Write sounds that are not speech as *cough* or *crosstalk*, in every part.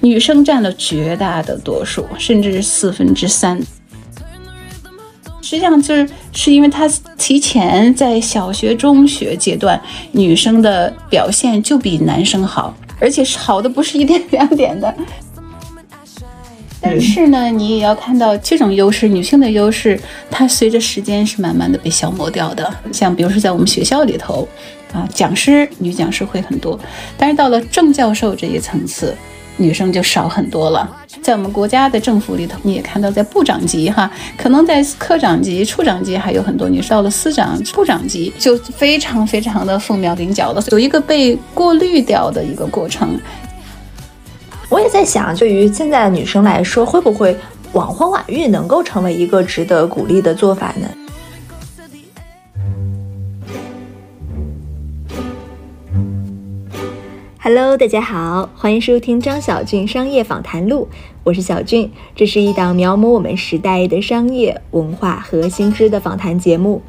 女生占了绝大的多数，甚至是四分之三。实际上就是是因为她提前在小学、中学阶段，女生的表现就比男生好，而且是好的不是一点两点的。但是呢，你也要看到这种优势，女性的优势，它随着时间是慢慢的被消磨掉的。像比如说在我们学校里头，啊，讲师女讲师会很多，但是到了正教授这一层次，女生就少很多了。在我们国家的政府里头，你也看到，在部长级哈，可能在科长级、处长级还有很多女生，到了司长、部长级就非常非常的凤毛麟角的，有一个被过滤掉的一个过程。我也在想，对于现在的女生来说，会不会晚婚晚育能够成为一个值得鼓励的做法呢？Hello，大家好，欢迎收听张小俊商业访谈录，我是小俊，这是一档描摹我们时代的商业文化和新知的访谈节目。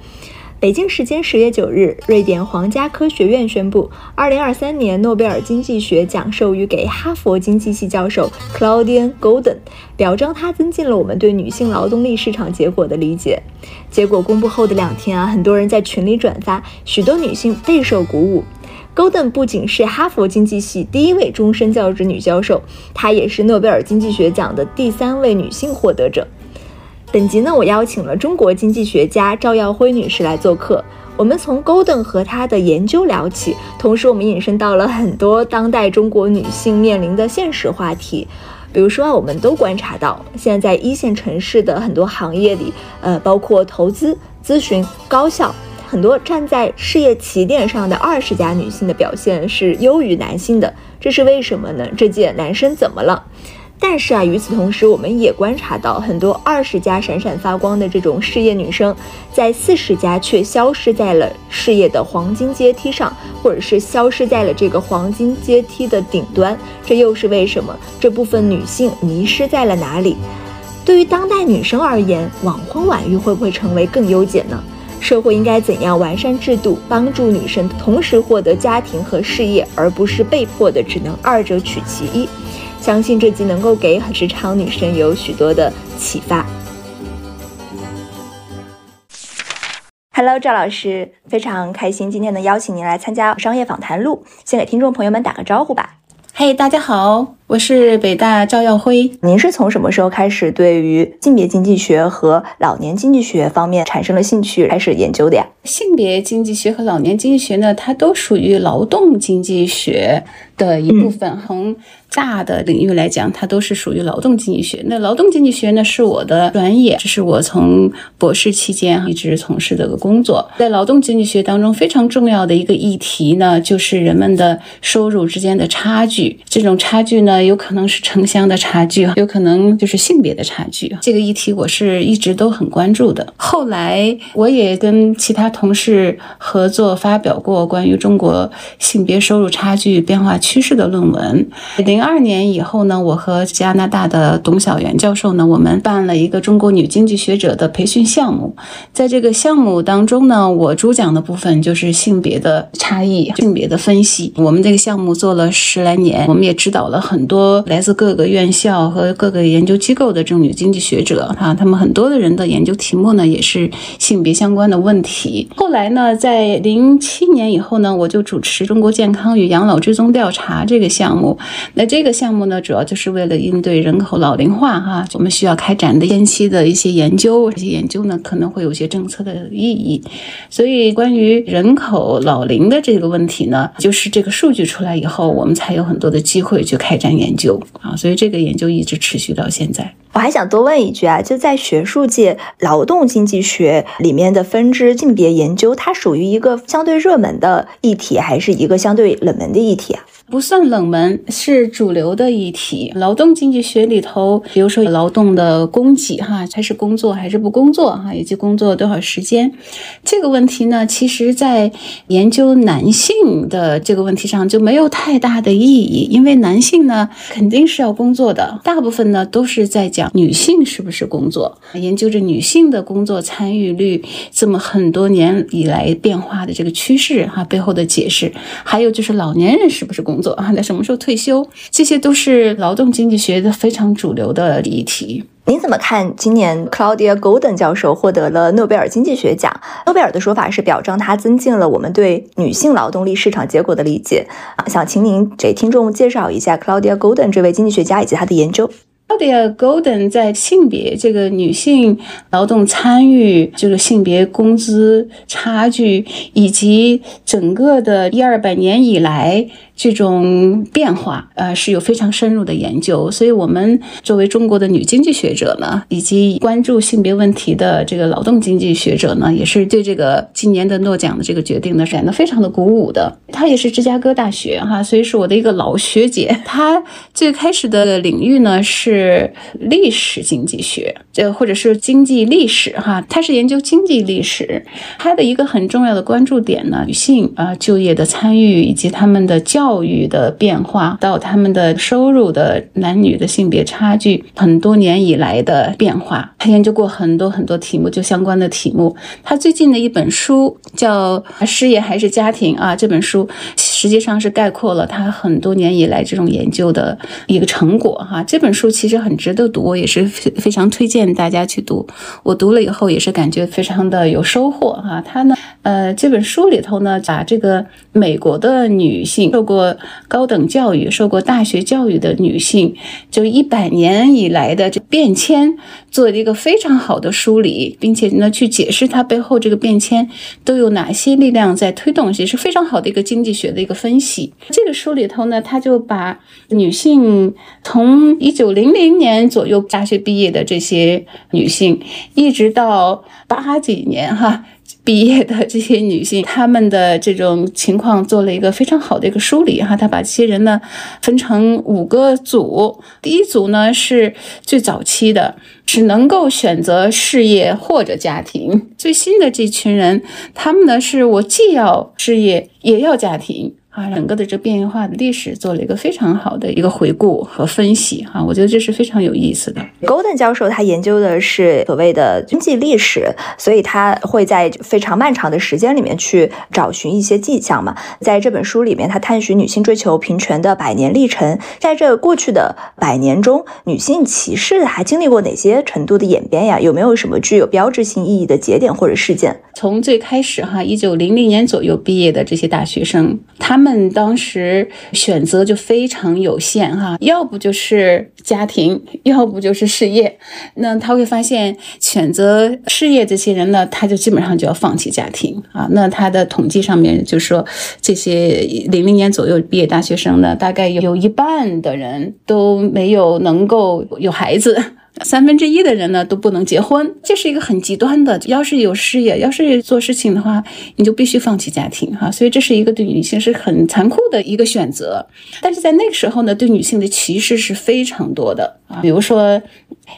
北京时间十月九日，瑞典皇家科学院宣布，二零二三年诺贝尔经济学奖授予给哈佛经济系教授 Claudia Golden，表彰他增进了我们对女性劳动力市场结果的理解。结果公布后的两天啊，很多人在群里转发，许多女性备受鼓舞。Golden 不仅是哈佛经济系第一位终身教职女教授，她也是诺贝尔经济学奖的第三位女性获得者。本集呢，我邀请了中国经济学家赵耀辉女士来做客。我们从 Golden 和她的研究聊起，同时我们引申到了很多当代中国女性面临的现实话题。比如说，我们都观察到，现在在一线城市的很多行业里，呃，包括投资、咨询、高校，很多站在事业起点上的二十家女性的表现是优于男性的。这是为什么呢？这届男生怎么了？但是啊，与此同时，我们也观察到很多二十家闪闪发光的这种事业女生，在四十家却消失在了事业的黄金阶梯上，或者是消失在了这个黄金阶梯的顶端。这又是为什么？这部分女性迷失在了哪里？对于当代女生而言，晚婚晚育会不会成为更优解呢？社会应该怎样完善制度，帮助女生同时获得家庭和事业，而不是被迫的只能二者取其一？相信这集能够给职场女生有许多的启发。Hello，赵老师，非常开心今天能邀请您来参加商业访谈录，先给听众朋友们打个招呼吧。嘿，大家好，我是北大赵耀辉。您是从什么时候开始对于性别经济学和老年经济学方面产生了兴趣，开始研究的呀？性别经济学和老年经济学呢，它都属于劳动经济学的一部分。从大的领域来讲，它都是属于劳动经济学。那劳动经济学呢，是我的专业，这是我从博士期间一直从事的个工作。在劳动经济学当中，非常重要的一个议题呢，就是人们的收入之间的差距。这种差距呢，有可能是城乡的差距，有可能就是性别的差距。这个议题我是一直都很关注的。后来我也跟其他同事合作发表过关于中国性别收入差距变化趋势的论文。零二年以后呢，我和加拿大的董晓媛教授呢，我们办了一个中国女经济学者的培训项目。在这个项目当中呢，我主讲的部分就是性别的差异、性别的分析。我们这个项目做了十来年，我们也指导了很多来自各个院校和各个研究机构的这种女经济学者啊，他们很多的人的研究题目呢，也是性别相关的问题。后来呢，在零七年以后呢，我就主持中国健康与养老追踪调查这个项目。那这个项目呢，主要就是为了应对人口老龄化，哈，我们需要开展的前期的一些研究，这些研究呢可能会有些政策的意义。所以，关于人口老龄的这个问题呢，就是这个数据出来以后，我们才有很多的机会去开展研究啊。所以，这个研究一直持续到现在。我还想多问一句啊，就在学术界，劳动经济学里面的分支性别研究，它属于一个相对热门的议题，还是一个相对冷门的议题啊？不算冷门，是主流的议题。劳动经济学里头，比如说劳动的供给，哈，它是工作还是不工作，哈，以及工作多少时间，这个问题呢，其实在研究男性的这个问题上就没有太大的意义，因为男性呢肯定是要工作的，大部分呢都是在讲女性是不是工作，研究着女性的工作参与率这么很多年以来变化的这个趋势，哈，背后的解释，还有就是老年人是不是工。工作啊？那什么时候退休？这些都是劳动经济学的非常主流的议题。您怎么看今年 Claudia Golden 教授获得了诺贝尔经济学奖？诺贝尔的说法是表彰他增进了我们对女性劳动力市场结果的理解啊。想请您给听众介绍一下 Claudia Golden 这位经济学家以及他的研究。Claudia Golden 在性别这个女性劳动参与，这个性别工资差距，以及整个的一二百年以来。这种变化，呃，是有非常深入的研究，所以我们作为中国的女经济学者呢，以及关注性别问题的这个劳动经济学者呢，也是对这个今年的诺奖的这个决定呢，感到非常的鼓舞的。她也是芝加哥大学哈，所以是我的一个老学姐。她最开始的领域呢是历史经济学，这或者是经济历史哈，她是研究经济历史。她的一个很重要的关注点呢，女性啊就业的参与以及他们的教。教育的变化到他们的收入的男女的性别差距，很多年以来的变化，他研究过很多很多题目，就相关的题目。他最近的一本书叫《事业还是家庭》啊，这本书实际上是概括了他很多年以来这种研究的一个成果哈。这本书其实很值得读，我也是非非常推荐大家去读。我读了以后也是感觉非常的有收获哈。他呢，呃，这本书里头呢，把这个美国的女性受过高等教育、受过大学教育的女性，就一百年以来的这变迁，做了一个非常好的梳理，并且呢，去解释它背后这个变迁都有哪些力量在推动，也是非常好的一个经济学的一个分析。这个书里头呢，他就把女性从一九零零年左右大学毕业的这些女性，一直到八几年哈。毕业的这些女性，她们的这种情况做了一个非常好的一个梳理哈。他把这些人呢分成五个组，第一组呢是最早期的，只能够选择事业或者家庭。最新的这群人，他们呢是我既要事业也要家庭。啊，整个的这变化的历史做了一个非常好的一个回顾和分析，哈，我觉得这是非常有意思的。Golden 教授他研究的是所谓的经济历史，所以他会在非常漫长的时间里面去找寻一些迹象嘛。在这本书里面，他探寻女性追求平权的百年历程，在这过去的百年中，女性歧视还经历过哪些程度的演变呀？有没有什么具有标志性意义的节点或者事件？从最开始哈，一九零零年左右毕业的这些大学生，他他他们当时选择就非常有限哈，要不就是家庭，*laughs* 要不就是事业。那他会发现，选择事业这些人呢，他就基本上就要放弃家庭啊。那他的统计上面就说，这些零零年左右毕业大学生呢，大概有有一半的人都没有能够有孩子。三分之一的人呢都不能结婚，这是一个很极端的。要是有事业，要是做事情的话，你就必须放弃家庭哈。所以这是一个对女性是很残酷的一个选择。但是在那个时候呢，对女性的歧视是非常多的。比如说，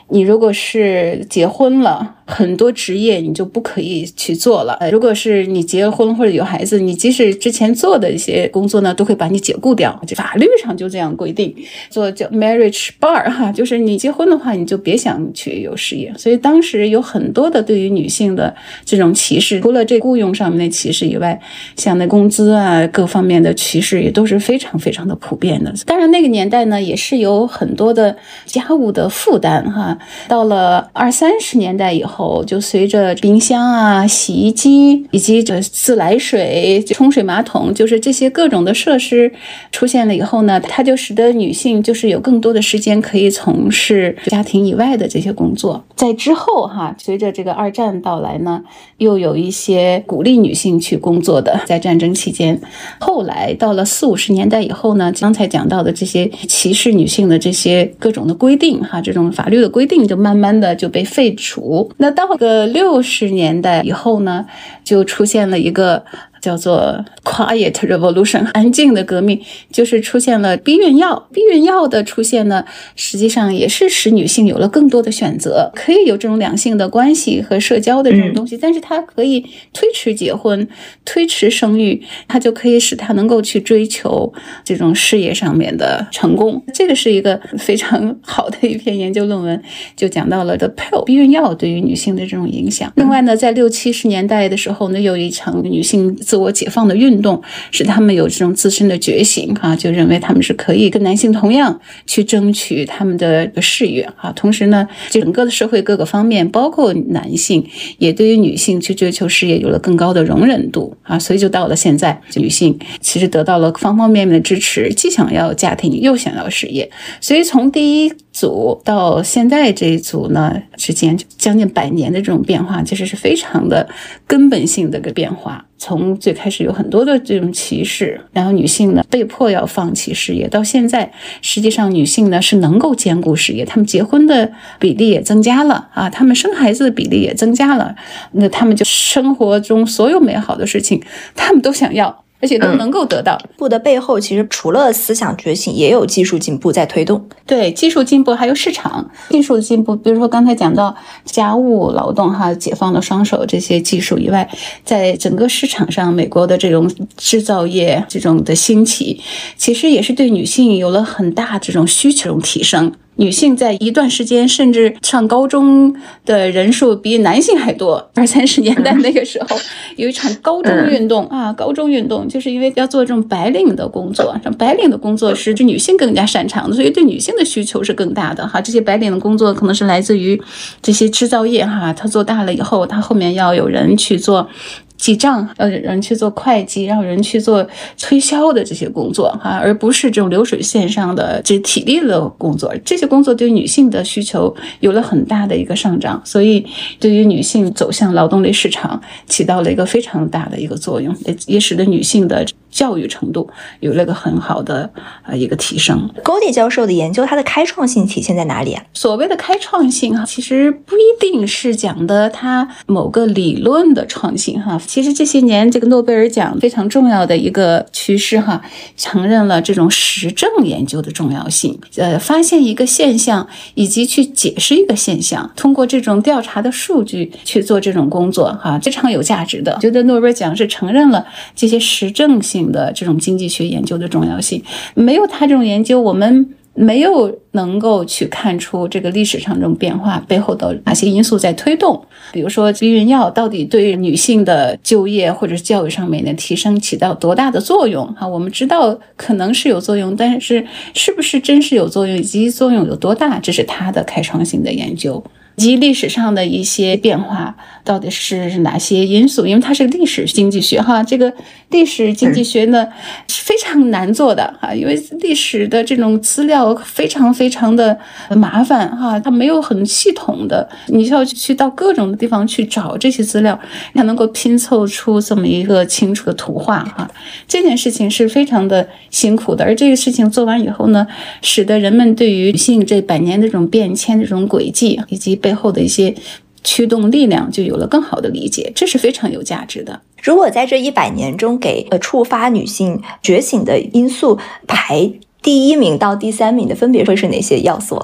你如果是结婚了。很多职业你就不可以去做了。如果是你结婚或者有孩子，你即使之前做的一些工作呢，都会把你解雇掉。就法律上就这样规定，做叫 marriage bar 哈，就是你结婚的话，你就别想去有事业。所以当时有很多的对于女性的这种歧视，除了这雇佣上面的歧视以外，像那工资啊各方面的歧视也都是非常非常的普遍的。当然那个年代呢，也是有很多的家家务的负担哈。到了二三十年代以。后就随着冰箱啊、洗衣机以及这自来水、冲水马桶，就是这些各种的设施出现了以后呢，它就使得女性就是有更多的时间可以从事家庭以外的这些工作。在之后哈，随着这个二战到来呢，又有一些鼓励女性去工作的，在战争期间。后来到了四五十年代以后呢，刚才讲到的这些歧视女性的这些各种的规规定哈，这种法律的规定就慢慢的就被废除。那到个六十年代以后呢，就出现了一个。叫做 quiet revolution，安静的革命，就是出现了避孕药。避孕药的出现呢，实际上也是使女性有了更多的选择，可以有这种两性的关系和社交的这种东西，但是它可以推迟结婚、推迟生育，它就可以使她能够去追求这种事业上面的成功。这个是一个非常好的一篇研究论文，就讲到了 the pill 避孕药对于女性的这种影响。另外呢，在六七十年代的时候呢，有一场女性。自我解放的运动，使他们有这种自身的觉醒啊，就认为他们是可以跟男性同样去争取他们的事业啊。同时呢，整个的社会各个方面，包括男性，也对于女性去追求事业有了更高的容忍度啊。所以就到了现在，女性其实得到了方方面面的支持，既想要家庭，又想要事业。所以从第一组到现在这一组呢之间，将近百年的这种变化，其实是非常的根本性的个变化。从最开始有很多的这种歧视，然后女性呢被迫要放弃事业，到现在实际上女性呢是能够兼顾事业，她们结婚的比例也增加了啊，她们生孩子的比例也增加了，那她们就生活中所有美好的事情，她们都想要。而且都能够得到。步的背后，其实除了思想觉醒，也有技术进步在推动。对，技术进步还有市场技术的进步。比如说刚才讲到家务劳动哈，解放了双手这些技术以外，在整个市场上，美国的这种制造业这种的兴起，其实也是对女性有了很大这种需求提升。女性在一段时间甚至上高中的人数比男性还多。二三十年代那个时候，有一场高中运动啊，*laughs* 高中运动就是因为要做这种白领的工作，这白领的工作是女性更加擅长的，所以对女性的需求是更大的哈。这些白领的工作可能是来自于这些制造业哈，它做大了以后，它后面要有人去做。记账，要人去做会计，让人去做推销的这些工作哈，而不是这种流水线上的这体力的工作。这些工作对女性的需求有了很大的一个上涨，所以对于女性走向劳动力市场起到了一个非常大的一个作用，也也使得女性的。教育程度有了个很好的呃一个提升。高迪教授的研究，它的开创性体现在哪里啊？所谓的开创性哈，其实不一定是讲的它某个理论的创新哈。其实这些年这个诺贝尔奖非常重要的一个趋势哈，承认了这种实证研究的重要性。呃，发现一个现象以及去解释一个现象，通过这种调查的数据去做这种工作哈，非常有价值的。觉得诺贝尔奖是承认了这些实证性。的这种经济学研究的重要性，没有他这种研究，我们没有能够去看出这个历史上这种变化背后的哪些因素在推动。比如说，避孕药到底对女性的就业或者教育上面的提升起到多大的作用？哈，我们知道可能是有作用，但是是不是真是有作用，以及作用有多大，这是他的开创性的研究。及历史上的一些变化到底是哪些因素？因为它是历史经济学哈，这个历史经济学呢是非常难做的哈，因为历史的这种资料非常非常的麻烦哈，它没有很系统的，你需要去到各种的地方去找这些资料，才能够拼凑出这么一个清楚的图画哈。这件事情是非常的辛苦的，而这个事情做完以后呢，使得人们对于女性这百年的这种变迁这种轨迹以及背后的一些驱动力量就有了更好的理解，这是非常有价值的。如果在这一百年中给呃触发女性觉醒的因素排第一名到第三名的，分别会是哪些要素？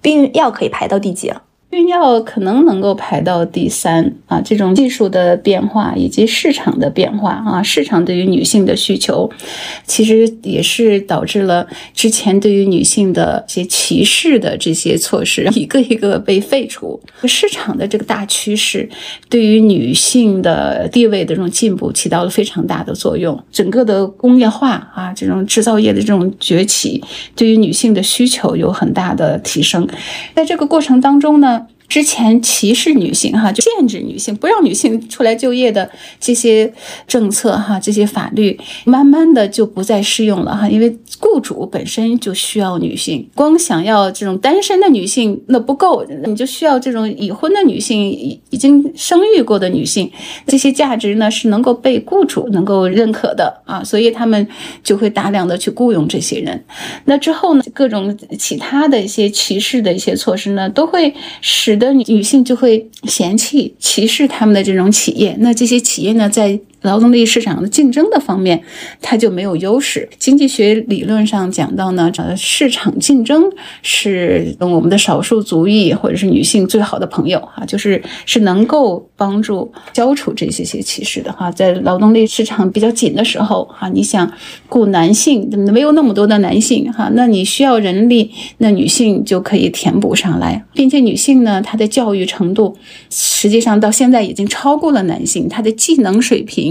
避孕药可以排到第几啊？避孕药可能能够排到第三啊，这种技术的变化以及市场的变化啊，市场对于女性的需求，其实也是导致了之前对于女性的一些歧视的这些措施 *laughs* 一个一个被废除。市场的这个大趋势对于女性的地位的这种进步起到了非常大的作用。整个的工业化啊，这种制造业的这种崛起，对于女性的需求有很大的提升。在这个过程当中呢。之前歧视女性哈，就限制女性，不让女性出来就业的这些政策哈，这些法律慢慢的就不再适用了哈，因为雇主本身就需要女性，光想要这种单身的女性那不够，你就需要这种已婚的女性，已已经生育过的女性，这些价值呢是能够被雇主能够认可的啊，所以他们就会大量的去雇佣这些人。那之后呢，各种其他的一些歧视的一些措施呢，都会使的女女性就会嫌弃、歧视他们的这种企业，那这些企业呢，在。劳动力市场的竞争的方面，它就没有优势。经济学理论上讲到呢，呃，市场竞争是我们的少数族裔或者是女性最好的朋友哈，就是是能够帮助消除这些些歧视的哈。在劳动力市场比较紧的时候哈，你想雇男性，没有那么多的男性哈，那你需要人力，那女性就可以填补上来，并且女性呢，她的教育程度实际上到现在已经超过了男性，她的技能水平。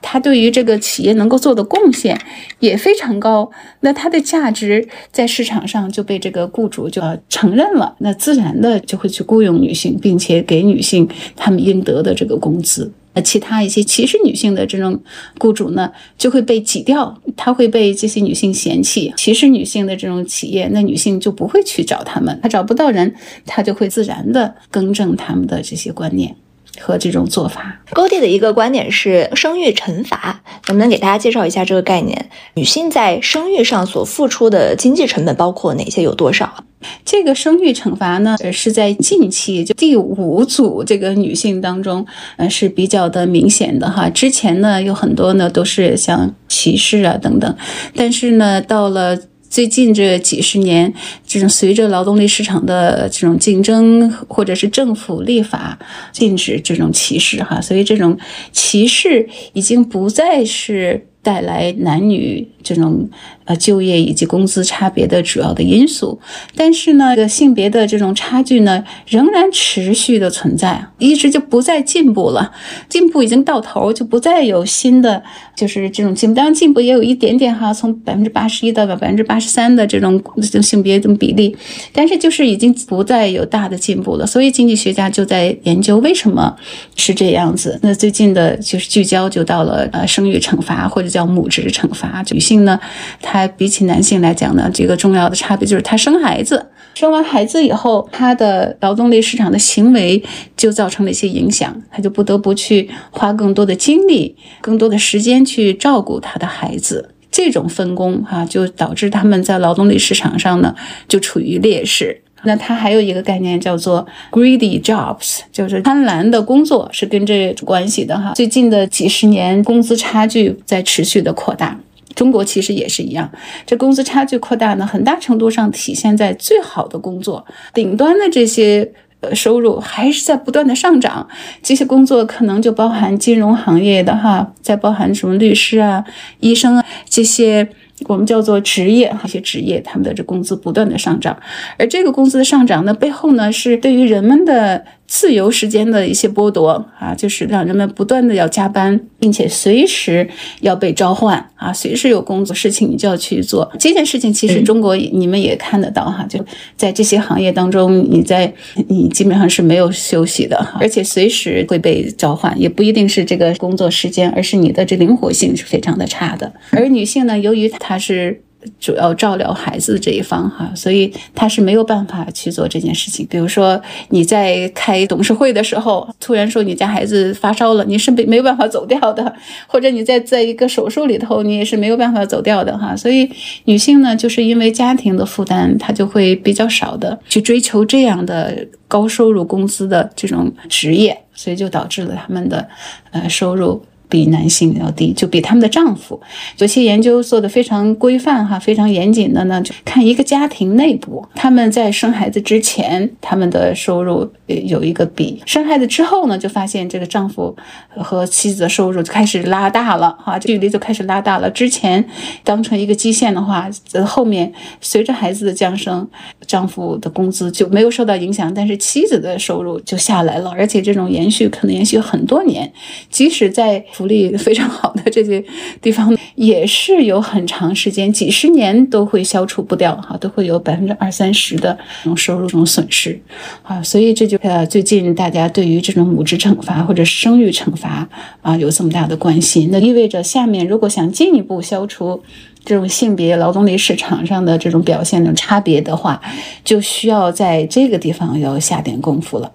他对于这个企业能够做的贡献也非常高，那他的价值在市场上就被这个雇主就要承认了，那自然的就会去雇佣女性，并且给女性她们应得的这个工资。那其他一些歧视女性的这种雇主呢，就会被挤掉，他会被这些女性嫌弃。歧视女性的这种企业，那女性就不会去找他们，他找不到人，他就会自然的更正他们的这些观念。和这种做法，高地的一个观点是生育惩罚，能不能给大家介绍一下这个概念？女性在生育上所付出的经济成本包括哪些？有多少？这个生育惩罚呢，是在近期就第五组这个女性当中，呃是比较的明显的哈。之前呢有很多呢都是像歧视啊等等，但是呢到了。最近这几十年，这种随着劳动力市场的这种竞争，或者是政府立法禁止这种歧视，哈，所以这种歧视已经不再是带来男女这种。呃，就业以及工资差别的主要的因素，但是呢，这个性别的这种差距呢，仍然持续的存在，一直就不再进步了，进步已经到头，就不再有新的，就是这种进步。当然，进步也有一点点哈，从百分之八十一到百分之八十三的这种性别这种比例，但是就是已经不再有大的进步了。所以经济学家就在研究为什么是这样子。那最近的就是聚焦就到了呃，生育惩罚或者叫母职惩罚，女性呢，她。比起男性来讲呢，这个重要的差别就是她生孩子，生完孩子以后，她的劳动力市场的行为就造成了一些影响，她就不得不去花更多的精力、更多的时间去照顾她的孩子。这种分工哈，就导致他们在劳动力市场上呢就处于劣势。那它还有一个概念叫做 greedy jobs，就是贪婪的工作是跟这关系的哈。最近的几十年，工资差距在持续的扩大。中国其实也是一样，这工资差距扩大呢，很大程度上体现在最好的工作顶端的这些呃收入还是在不断的上涨。这些工作可能就包含金融行业的哈，再包含什么律师啊、医生啊这些。我们叫做职业，一些职业，他们的这工资不断的上涨，而这个工资的上涨呢，背后呢是对于人们的自由时间的一些剥夺啊，就是让人们不断的要加班，并且随时要被召唤啊，随时有工作事情你就要去做。这件事情其实中国你们也看得到哈，就在这些行业当中，你在你基本上是没有休息的哈，而且随时会被召唤，也不一定是这个工作时间，而是你的这灵活性是非常的差的。而女性呢，由于她是主要照料孩子这一方哈，所以他是没有办法去做这件事情。比如说你在开董事会的时候，突然说你家孩子发烧了，你是没没有办法走掉的；或者你在在一个手术里头，你也是没有办法走掉的哈。*laughs* 所以女性呢，就是因为家庭的负担，她就会比较少的去追求这样的高收入工资的这种职业，所以就导致了他们的呃收入。比男性要低，就比他们的丈夫。有些研究做的非常规范哈，非常严谨的呢，就看一个家庭内部，他们在生孩子之前，他们的收入有一个比；生孩子之后呢，就发现这个丈夫和妻子的收入就开始拉大了哈，距离就开始拉大了。之前当成一个基线的话，后面随着孩子的降生，丈夫的工资就没有受到影响，但是妻子的收入就下来了，而且这种延续可能延续很多年，即使在。福利 *laughs* 非常好的这些地方也是有很长时间，几十年都会消除不掉哈，都会有百分之二三十的这种收入这种损失啊，所以这就呃最近大家对于这种母职惩罚或者生育惩罚啊有这么大的关心，那意味着下面如果想进一步消除这种性别劳动力市场上的这种表现的差别的话，就需要在这个地方要下点功夫了。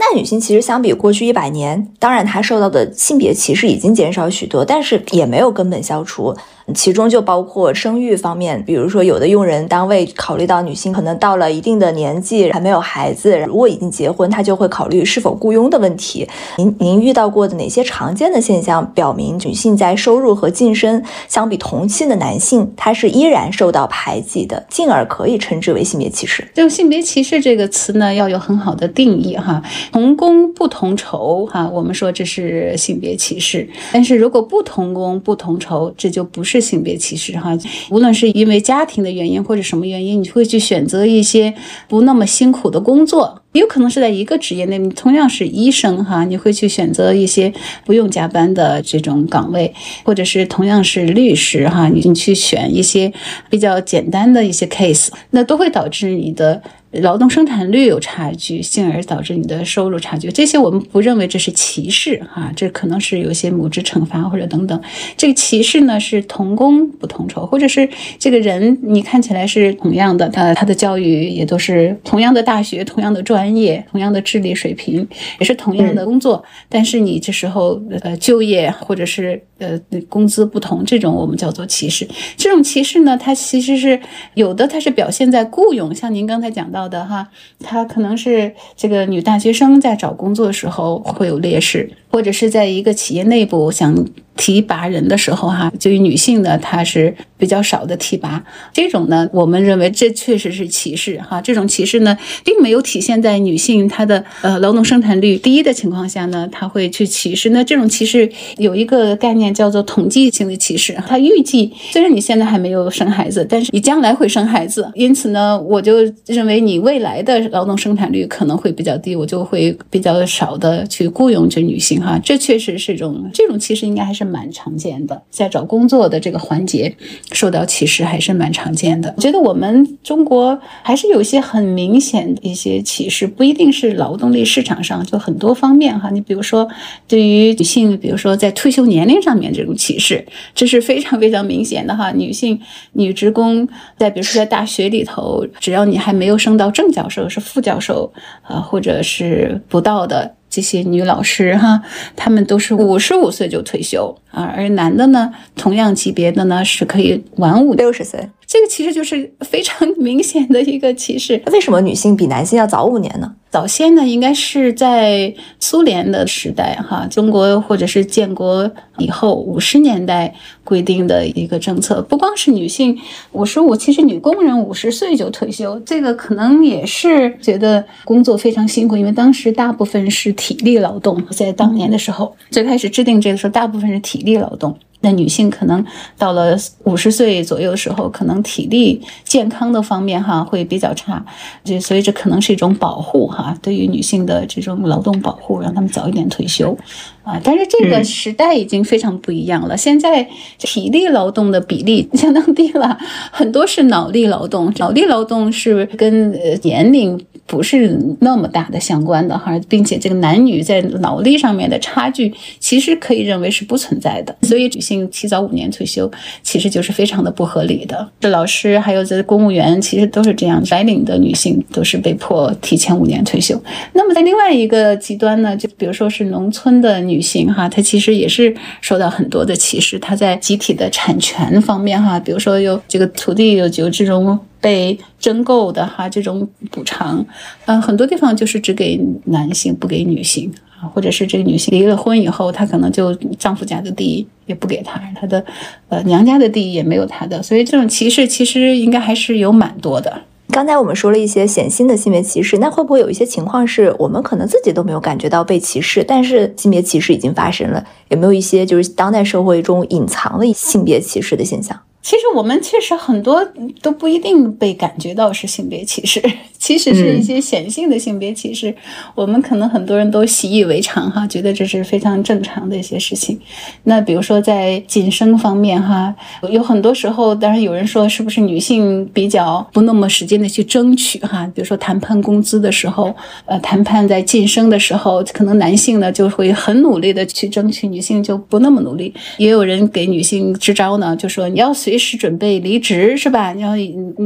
那女性其实相比过去一百年，当然她受到的性别歧视已经减少许多，但是也没有根本消除。其中就包括生育方面，比如说有的用人单位考虑到女性可能到了一定的年纪还没有孩子，如果已经结婚，他就会考虑是否雇佣的问题。您您遇到过的哪些常见的现象，表明女性在收入和晋升相比同期的男性，她是依然受到排挤的，进而可以称之为性别歧视？就性别歧视这个词呢，要有很好的定义哈，同工不同酬哈，我们说这是性别歧视，但是如果不同工不同酬，这就不是。性别歧视哈，无论是因为家庭的原因或者什么原因，你会去选择一些不那么辛苦的工作也有可能是在一个职业内，你同样是医生哈，你会去选择一些不用加班的这种岗位，或者是同样是律师哈，你你去选一些比较简单的一些 case，那都会导致你的。劳动生产率有差距，进而导致你的收入差距。这些我们不认为这是歧视哈，这可能是有些母职惩罚或者等等。这个歧视呢是同工不同酬，或者是这个人你看起来是同样的，他他的教育也都是同样的大学、同样的专业、同样的智力水平，也是同样的工作，但是你这时候呃就业或者是呃工资不同，这种我们叫做歧视。这种歧视呢，它其实是有的，它是表现在雇佣，像您刚才讲到。的哈，他可能是这个女大学生在找工作的时候会有劣势，或者是在一个企业内部想。提拔人的时候，哈，对于女性呢，她是比较少的提拔。这种呢，我们认为这确实是歧视，哈。这种歧视呢，并没有体现在女性她的呃劳动生产率低的情况下呢，她会去歧视。那这种歧视有一个概念叫做统计性的歧视。他预计虽然你现在还没有生孩子，但是你将来会生孩子，因此呢，我就认为你未来的劳动生产率可能会比较低，我就会比较少的去雇佣这女性，哈。这确实是种这种歧视，应该还是。蛮常见的，在找工作的这个环节受到歧视还是蛮常见的。我觉得我们中国还是有些很明显的一些歧视，不一定是劳动力市场上，就很多方面哈。你比如说，对于女性，比如说在退休年龄上面这种歧视，这是非常非常明显的哈。*laughs* 女性女职工在比如说在大学里头，只要你还没有升到正教授、是副教授啊，或者是不到的。这些女老师哈，她们都是五十五岁就退休啊，而男的呢，同样级别的呢是可以晚五六十岁。这个其实就是非常 *laughs* 明显的一个歧视。为什么女性比男性要早五年呢？早先呢，应该是在苏联的时代，哈，中国或者是建国以后五十年代规定的一个政策。不光是女性五十五，其实女工人五十岁就退休，这个可能也是觉得工作非常辛苦，因为当时大部分是体力劳动，在当年的时候，最开始制定这个时候，大部分是体力劳动。那女性可能到了五十岁左右的时候，可能体力健康的方面哈会比较差，这所以这可能是一种保护哈，对于女性的这种劳动保护，让他们早一点退休。啊，但是这个时代已经非常不一样了。现在体力劳动的比例相当低了，很多是脑力劳动。脑力劳动是跟呃年龄不是那么大的相关的哈，并且这个男女在脑力上面的差距其实可以认为是不存在的。所以女性提早五年退休其实就是非常的不合理的。这老师还有这公务员其实都是这样，白领的女性都是被迫提前五年退休。那么在另外一个极端呢，就比如说是农村的女。女性哈，她其实也是受到很多的歧视。她在集体的产权方面哈，比如说有这个土地有有这种被征购的哈，这种补偿，嗯，很多地方就是只给男性不给女性啊，或者是这个女性离了婚以后，她可能就丈夫家的地也不给她，她的呃娘家的地也没有她的，所以这种歧视其实应该还是有蛮多的。刚才我们说了一些显性的性别歧视，那会不会有一些情况是我们可能自己都没有感觉到被歧视，但是性别歧视已经发生了？有没有一些就是当代社会中隐藏的性别歧视的现象？其实我们确实很多都不一定被感觉到是性别歧视，其实是一些显性的性别歧视。我们可能很多人都习以为常哈，觉得这是非常正常的一些事情。那比如说在晋升方面哈，有很多时候，当然有人说是不是女性比较不那么使劲的去争取哈？比如说谈判工资的时候，呃，谈判在晋升的时候，可能男性呢就会很努力的去争取，女性就不那么努力。也有人给女性支招呢，就说你要随。时准备离职是吧？你要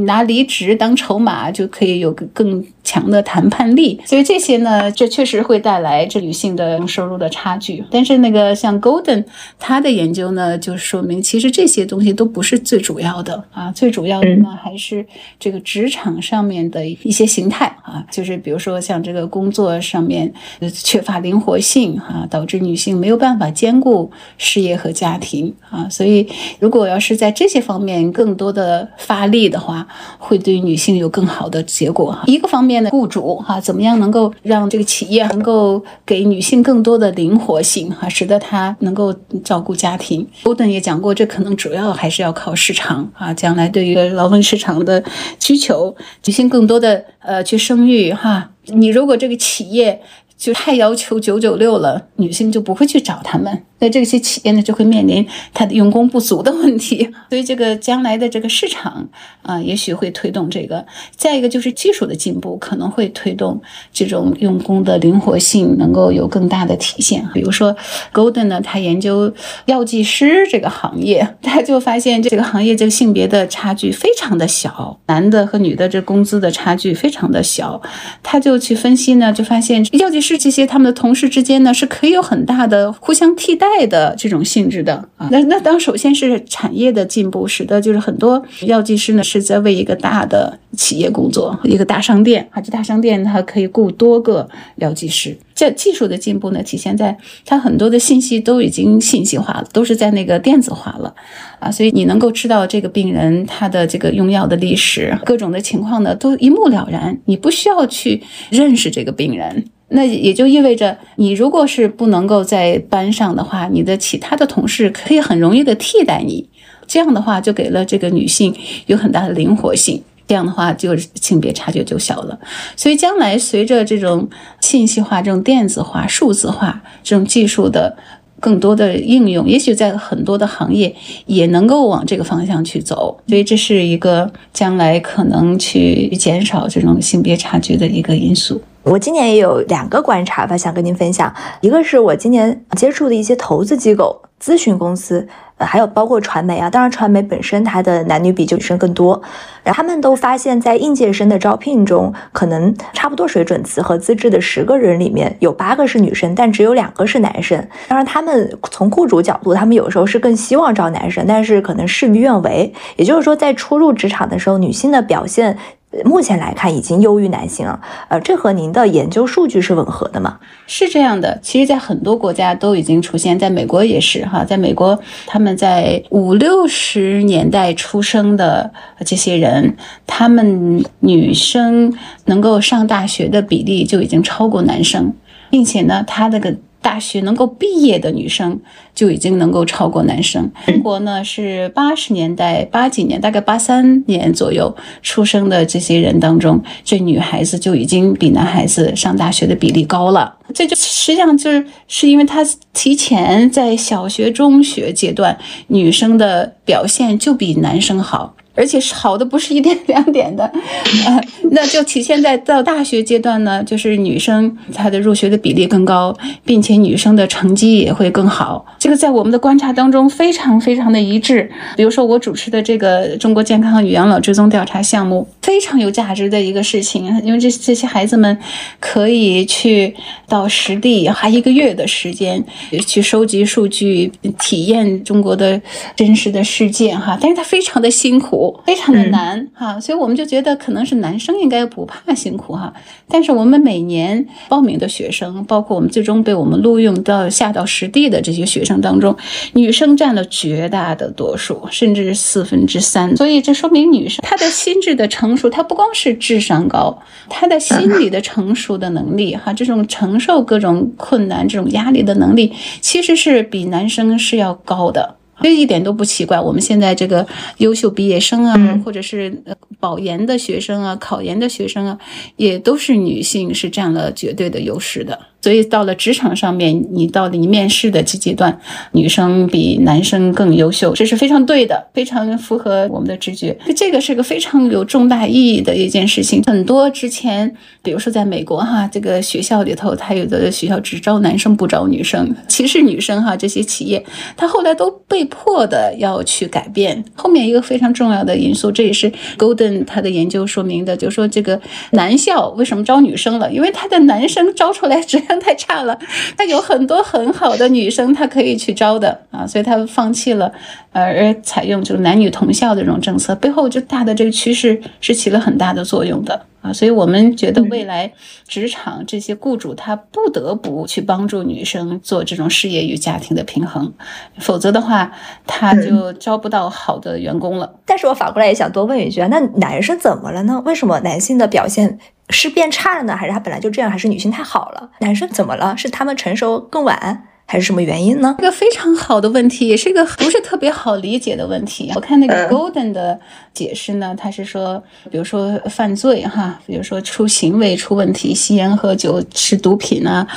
拿离职当筹码，就可以有个更强的谈判力。所以这些呢，这确实会带来这女性的收入的差距。但是那个像 Golden 他的研究呢，就说明其实这些东西都不是最主要的啊，最主要的呢还是这个职场上面的一些形态啊，就是比如说像这个工作上面缺乏灵活性啊，导致女性没有办法兼顾事业和家庭啊。所以如果要是在这些方面更多的发力的话，会对女性有更好的结果。一个方面。面的雇主哈，怎么样能够让这个企业能够给女性更多的灵活性哈，使得她能够照顾家庭。欧顿也讲过，这可能主要还是要靠市场啊，将来对于劳动市场的需求，女性更多的呃去生育哈。你如果这个企业就太要求九九六了，女性就不会去找他们。那这些企业呢，就会面临它的用工不足的问题，所以这个将来的这个市场啊，也许会推动这个。再一个就是技术的进步，可能会推动这种用工的灵活性能够有更大的体现。比如说，Golden 呢，他研究药剂师这个行业，*laughs* 他就发现这个行业这个性别的差距非常的小，男的和女的这工资的差距非常的小。他就去分析呢，就发现药剂师这些他们的同事之间呢，是可以有很大的互相替代。爱的这种性质的啊，那那当首先是产业的进步，使得就是很多药剂师呢是在为一个大的企业工作，一个大商店啊，这大商店它可以雇多个药剂师。这技术的进步呢，体现在它很多的信息都已经信息化了，都是在那个电子化了啊，所以你能够知道这个病人他的这个用药的历史，各种的情况呢都一目了然，你不需要去认识这个病人。那也就意味着，你如果是不能够在班上的话，你的其他的同事可以很容易的替代你。这样的话，就给了这个女性有很大的灵活性。这样的话，就性别差距就小了。所以，将来随着这种信息化、这种电子化、数字化这种技术的更多的应用，也许在很多的行业也能够往这个方向去走。所以，这是一个将来可能去减少这种性别差距的一个因素。我今年也有两个观察吧，想跟您分享。一个是我今年接触的一些投资机构、咨询公司，还有包括传媒啊。当然，传媒本身它的男女比就女生更多。然后他们都发现，在应届生的招聘中，可能差不多水准词和资质的十个人里面有八个是女生，但只有两个是男生。当然，他们从雇主角度，他们有时候是更希望招男生，但是可能事与愿违。也就是说，在初入职场的时候，女性的表现。目前来看，已经优于男性了。呃，这和您的研究数据是吻合的吗？是这样的，其实，在很多国家都已经出现在美国也是哈，在美国，他们在五六十年代出生的这些人，他们女生能够上大学的比例就已经超过男生，并且呢，他那个。大学能够毕业的女生就已经能够超过男生。中国呢是八十年代八几年，大概八三年左右出生的这些人当中，这女孩子就已经比男孩子上大学的比例高了。这就实际上就是是因为她提前在小学、中学阶段，女生的表现就比男生好。而且是好的，不是一点两点的，*laughs* 呃，那就体现在到大学阶段呢，就是女生她的入学的比例更高，并且女生的成绩也会更好。这个在我们的观察当中非常非常的一致。比如说我主持的这个中国健康与养老追踪调查项目，非常有价值的一个事情，因为这这些孩子们可以去到实地，还一个月的时间去收集数据，体验中国的真实的世界哈，但是他非常的辛苦。非常的难哈，所以我们就觉得可能是男生应该不怕辛苦哈，但是我们每年报名的学生，包括我们最终被我们录用到下到实地的这些学生当中，女生占了绝大的多数，甚至四分之三。所以这说明女生她的心智的成熟，她不光是智商高，她的心理的成熟的能力哈，这种承受各种困难、这种压力的能力，其实是比男生是要高的。这一点都不奇怪。我们现在这个优秀毕业生啊，或者是保研的学生啊、考研的学生啊，也都是女性，是占了绝对的优势的。所以到了职场上面，你到了你面试的这阶段，女生比男生更优秀，这是非常对的，非常符合我们的直觉。这个是个非常有重大意义的一件事情。很多之前，比如说在美国哈，这个学校里头，他有的学校只招男生不招女生，歧视女生哈，这些企业，他后来都被迫的要去改变。后面一个非常重要的因素，这也是 Golden 他的研究说明的，就是说这个男校为什么招女生了？因为他的男生招出来只。*laughs* 太差了，他有很多很好的女生，他可以去招的啊，所以他放弃了，呃，而采用就是男女同校的这种政策，背后就大的这个趋势是起了很大的作用的。啊，所以我们觉得未来职场这些雇主他不得不去帮助女生做这种事业与家庭的平衡，否则的话他就招不到好的员工了。但是我反过来也想多问一句啊，那男生怎么了呢？为什么男性的表现是变差了呢？还是他本来就这样？还是女性太好了？男生怎么了？是他们成熟更晚？还是什么原因呢？一个非常好的问题，也是一个不是特别好理解的问题。我看那个 Golden 的解释呢，他是说，比如说犯罪哈，比如说出行为出问题，吸烟喝酒吃毒品啊，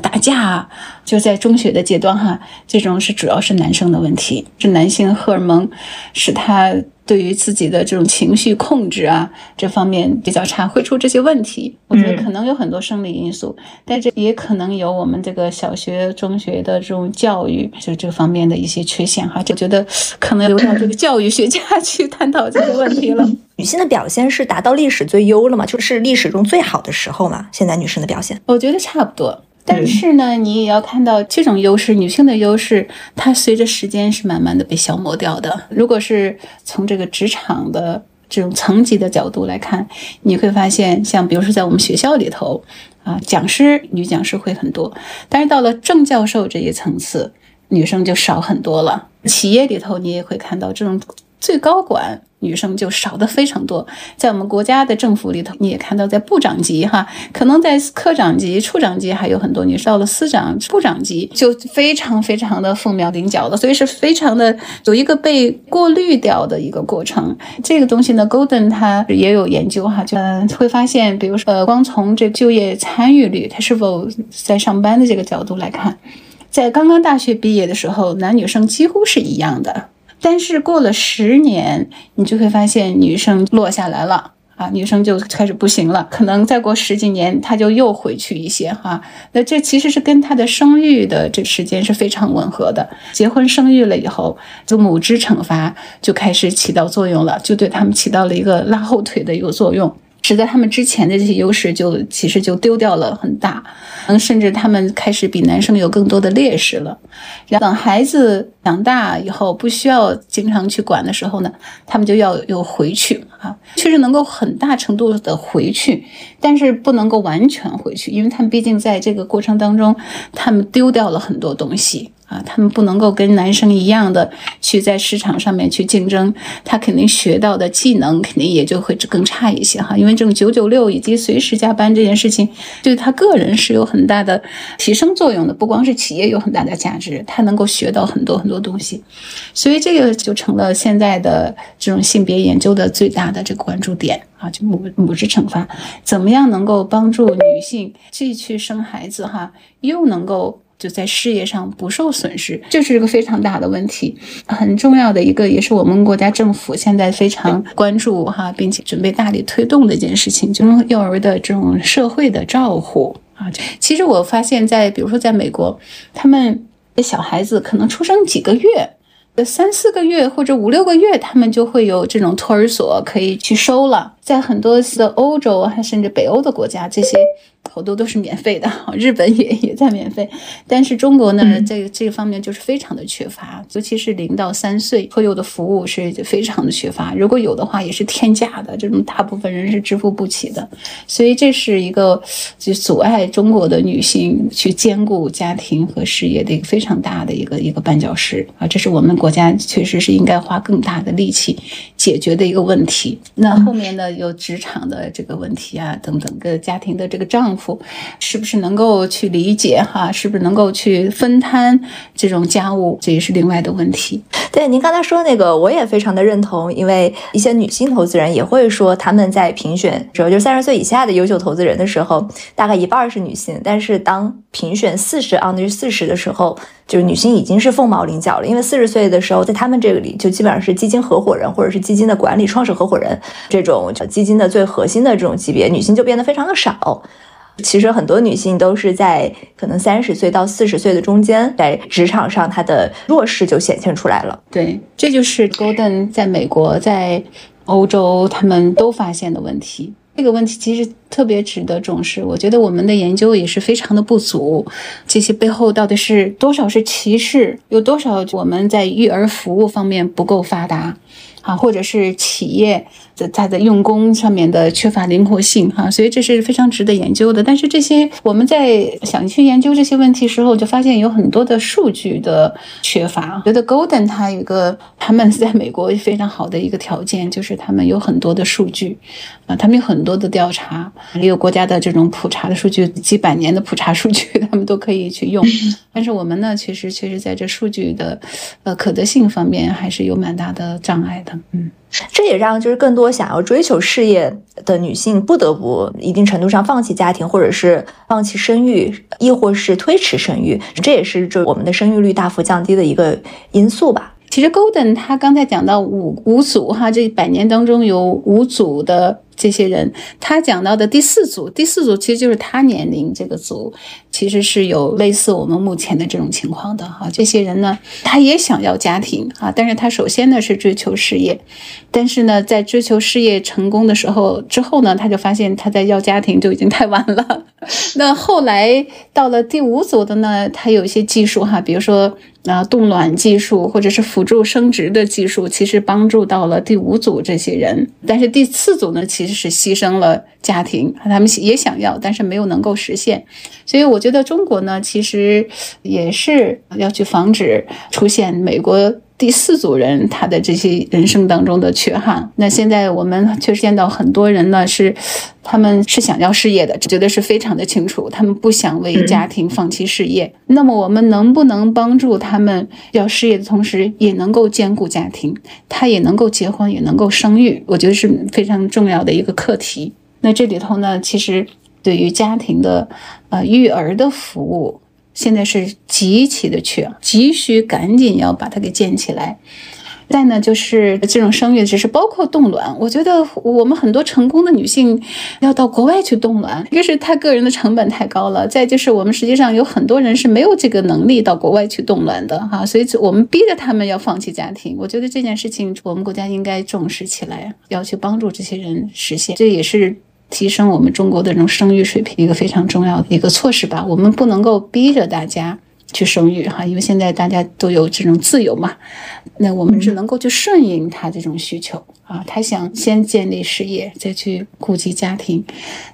打架，就在中学的阶段哈，这种是主要是男生的问题，是男性荷尔蒙使他。对于自己的这种情绪控制啊，这方面比较差，会出这些问题。我觉得可能有很多生理因素，但这也可能有我们这个小学、中学的这种教育，就这方面的一些缺陷哈。就觉得可能留到这个教育学家 *laughs* 去探讨这个问题了。*laughs* 女性的表现是达到历史最优了吗？就是历史中最好的时候嘛？现在女生的表现，我觉得差不多。但是呢，你也要看到这种优势，女性的优势，它随着时间是慢慢的被消磨掉的。如果是从这个职场的这种层级的角度来看，你会发现，像比如说在我们学校里头，啊，讲师女讲师会很多，但是到了正教授这一层次，女生就少很多了。企业里头，你也会看到这种最高管。女生就少的非常多，在我们国家的政府里头，你也看到，在部长级哈，可能在科长级、处长级还有很多女生，到了司长、部长级就非常非常的凤毛麟角的，所以是非常的有一个被过滤掉的一个过程。这个东西呢，Golden 他也有研究哈，就会发现，比如说，呃，光从这就业参与率，他是否在上班的这个角度来看，在刚刚大学毕业的时候，男女生几乎是一样的。但是过了十年，你就会发现女生落下来了啊，女生就开始不行了。可能再过十几年，她就又回去一些哈。那这其实是跟她的生育的这时间是非常吻合的。结婚生育了以后，就母之惩罚就开始起到作用了，就对他们起到了一个拉后腿的一个作用。使得他们之前的这些优势就其实就丢掉了很大，嗯，甚至他们开始比男生有更多的劣势了。然后等孩子长大以后，不需要经常去管的时候呢，他们就要又回去啊，确实能够很大程度的回去，但是不能够完全回去，因为他们毕竟在这个过程当中，他们丢掉了很多东西。啊，他们不能够跟男生一样的去在市场上面去竞争，他肯定学到的技能肯定也就会更差一些哈。因为这种九九六以及随时加班这件事情，对他个人是有很大的提升作用的，不光是企业有很大的价值，他能够学到很多很多东西，所以这个就成了现在的这种性别研究的最大的这个关注点啊，就母母职惩罚，怎么样能够帮助女性既去生孩子哈，又能够。就在事业上不受损失，这是一个非常大的问题，很重要的一个，也是我们国家政府现在非常关注哈，并且准备大力推动的一件事情，就是幼儿的这种社会的照护啊。其实我发现，在比如说在美国，他们的小孩子可能出生几个月，三四个月或者五六个月，他们就会有这种托儿所可以去收了。在很多的欧洲，还甚至北欧的国家，这些。好多都是免费的，*laughs* 日本也也在免费，但是中国呢，在这个方面就是非常的缺乏，尤其是零到三岁托幼的服务是非常的缺乏，如果有的话也是天价的，这种大部分人是支付不起的，所以这是一个就阻碍中国的女性去兼顾家庭和事业的一个非常大的一个一个绊脚石啊，这是我们国家确实是应该花更大的力气解决的一个问题。那后面呢，有职场的这个问题啊，等等个家庭的这个丈。夫是不是能够去理解哈？是不是能够去分摊这种家务？这也是另外的问题。对，您刚才说那个，我也非常的认同。因为一些女性投资人也会说，他们在评选，主要就是三十岁以下的优秀投资人的时候，大概一半是女性。但是当评选四十 under 四十的时候，就是女性已经是凤毛麟角了。因为四十岁的时候，在他们这里就基本上是基金合伙人或者是基金的管理创始合伙人这种基金的最核心的这种级别，女性就变得非常的少。其实很多女性都是在可能三十岁到四十岁的中间，在职场上她的弱势就显现出来了。对，这就是 Golden 在美国、在欧洲他们都发现的问题。这个问题其实特别值得重视。我觉得我们的研究也是非常的不足。这些背后到底是多少是歧视？有多少我们在育儿服务方面不够发达？啊，或者是企业在它的用工上面的缺乏灵活性哈，所以这是非常值得研究的。但是这些我们在想去研究这些问题时候，就发现有很多的数据的缺乏。觉得 Golden 它有一个他们 *laughs* 在美国非常好的一个条件，就是他们有很多的数据啊，他们有很多的调查，也有国家的这种普查的数据，几百年的普查数据，*laughs* 他们都可以去用。*laughs* 但是我们呢，其实确实在这数据的呃可得性方面还是有蛮大的障碍的。嗯，这也让就是更多想要追求事业的女性不得不一定程度上放弃家庭，或者是放弃生育，亦或是推迟生育。这也是就我们的生育率大幅降低的一个因素吧。其实 Golden 他刚才讲到五五组哈，这百年当中有五组的。这些人，他讲到的第四组，第四组其实就是他年龄这个组，其实是有类似我们目前的这种情况的哈。这些人呢，他也想要家庭啊，但是他首先呢是追求事业，但是呢，在追求事业成功的时候之后呢，他就发现他在要家庭就已经太晚了。*laughs* 那后来到了第五组的呢，它有一些技术哈，比如说啊冻卵技术或者是辅助生殖的技术，其实帮助到了第五组这些人，但是第四组呢，其实是牺牲了家庭，他们也想要，但是没有能够实现。所以我觉得中国呢，其实也是要去防止出现美国第四组人他的这些人生当中的缺憾。那现在我们确实见到很多人呢，是他们是想要事业的，觉得是非常的清楚，他们不想为家庭放弃事业。那么我们能不能帮助他们要事业的同时，也能够兼顾家庭，他也能够结婚，也能够生育？我觉得是非常重要的一个课题。那这里头呢，其实。对于家庭的呃育儿的服务，现在是极其的缺，急需赶紧要把它给建起来。再呢，就是这种生育只是包括冻卵，我觉得我们很多成功的女性要到国外去冻卵，一个是她个人的成本太高了，再就是我们实际上有很多人是没有这个能力到国外去冻卵的哈，所以我们逼着他们要放弃家庭。我觉得这件事情我们国家应该重视起来，要去帮助这些人实现，这也是。提升我们中国的这种生育水平，一个非常重要的一个措施吧。我们不能够逼着大家去生育哈，因为现在大家都有这种自由嘛。那我们只能够去顺应他这种需求啊，他想先建立事业，再去顾及家庭。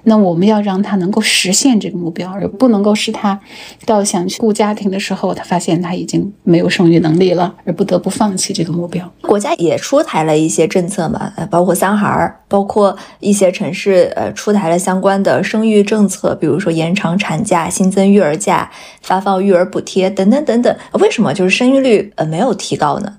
那我们要让他能够实现这个目标，而不能够是他到想去顾家庭的时候，他发现他已经没有生育能力了，而不得不放弃这个目标。国家也出台了一些政策嘛，呃，包括三孩儿，包括一些城市呃出台了相关的生育政策，比如说延长产假、新增育儿假、发放育儿补贴等等等等。为什么就是生育率呃没有提高呢？